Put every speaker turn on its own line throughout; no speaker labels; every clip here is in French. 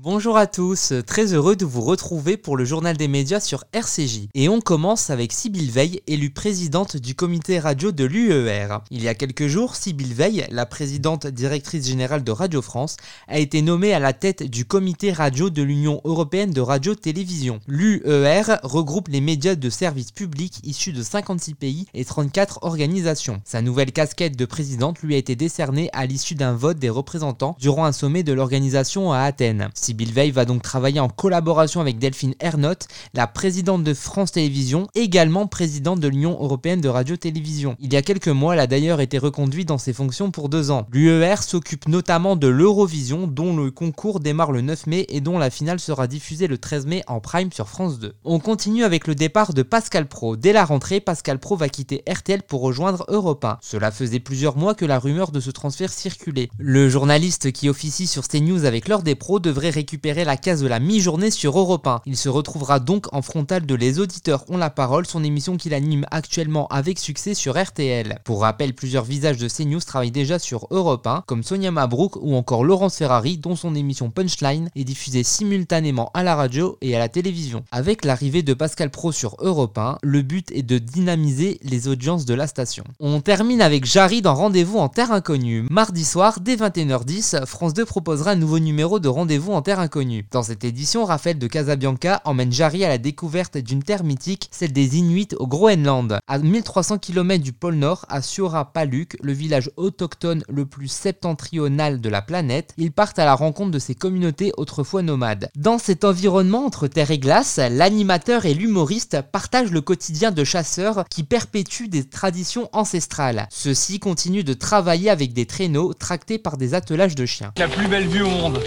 Bonjour à tous, très heureux de vous retrouver pour le journal des médias sur RCJ. Et on commence avec Sybille Veil, élue présidente du comité radio de l'UER. Il y a quelques jours, Sybille Veil, la présidente directrice générale de Radio France, a été nommée à la tête du comité radio de l'Union européenne de radio-télévision. L'UER regroupe les médias de services publics issus de 56 pays et 34 organisations. Sa nouvelle casquette de présidente lui a été décernée à l'issue d'un vote des représentants durant un sommet de l'organisation à Athènes. Sybille Veil va donc travailler en collaboration avec Delphine Ernotte, la présidente de France Télévisions, également présidente de l'Union européenne de radio-télévision. Il y a quelques mois, elle a d'ailleurs été reconduite dans ses fonctions pour deux ans. L'UER s'occupe notamment de l'Eurovision, dont le concours démarre le 9 mai et dont la finale sera diffusée le 13 mai en prime sur France 2. On continue avec le départ de Pascal Pro. Dès la rentrée, Pascal Pro va quitter RTL pour rejoindre Europe 1. Cela faisait plusieurs mois que la rumeur de ce transfert circulait. Le journaliste qui officie sur CNews avec l'heure des pros devrait récupérer la case de la mi-journée sur Europe 1. Il se retrouvera donc en frontal de Les auditeurs ont la parole, son émission qu'il anime actuellement avec succès sur RTL. Pour rappel, plusieurs visages de CNews travaillent déjà sur Europe 1, comme Sonia Mabrouk ou encore Laurence Ferrari, dont son émission Punchline est diffusée simultanément à la radio et à la télévision. Avec l'arrivée de Pascal Pro sur Europe 1, le but est de dynamiser les audiences de la station. On termine avec Jarry dans Rendez-vous en Terre Inconnue. Mardi soir, dès 21h10, France 2 proposera un nouveau numéro de Rendez-vous en Terre Inconnue. Dans cette édition, Raphaël de Casabianca emmène Jarry à la découverte d'une terre mythique, celle des Inuits au Groenland. À 1300 km du pôle Nord, à Suora-Paluk, le village autochtone le plus septentrional de la planète, ils partent à la rencontre de ces communautés autrefois nomades. Dans cet environnement entre terre et glace, l'animateur et l'humoriste partagent le quotidien de chasseurs qui perpétuent des traditions ancestrales. Ceux-ci continuent de travailler avec des traîneaux tractés par des attelages de chiens.
La plus belle vue au monde.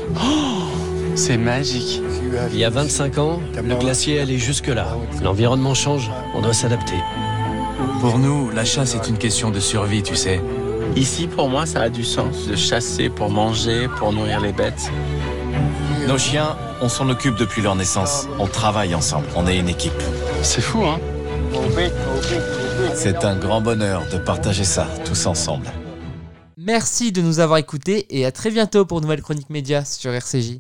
C'est magique.
Il y a 25 ans, le glacier allait jusque-là. L'environnement change, on doit s'adapter.
Pour nous, la chasse est une question de survie, tu sais.
Ici, pour moi, ça a du sens de chasser pour manger, pour nourrir les bêtes.
Nos chiens, on s'en occupe depuis leur naissance. On travaille ensemble, on est une équipe.
C'est fou, hein
C'est un grand bonheur de partager ça tous ensemble.
Merci de nous avoir écoutés et à très bientôt pour nouvelle chronique média sur RCJ.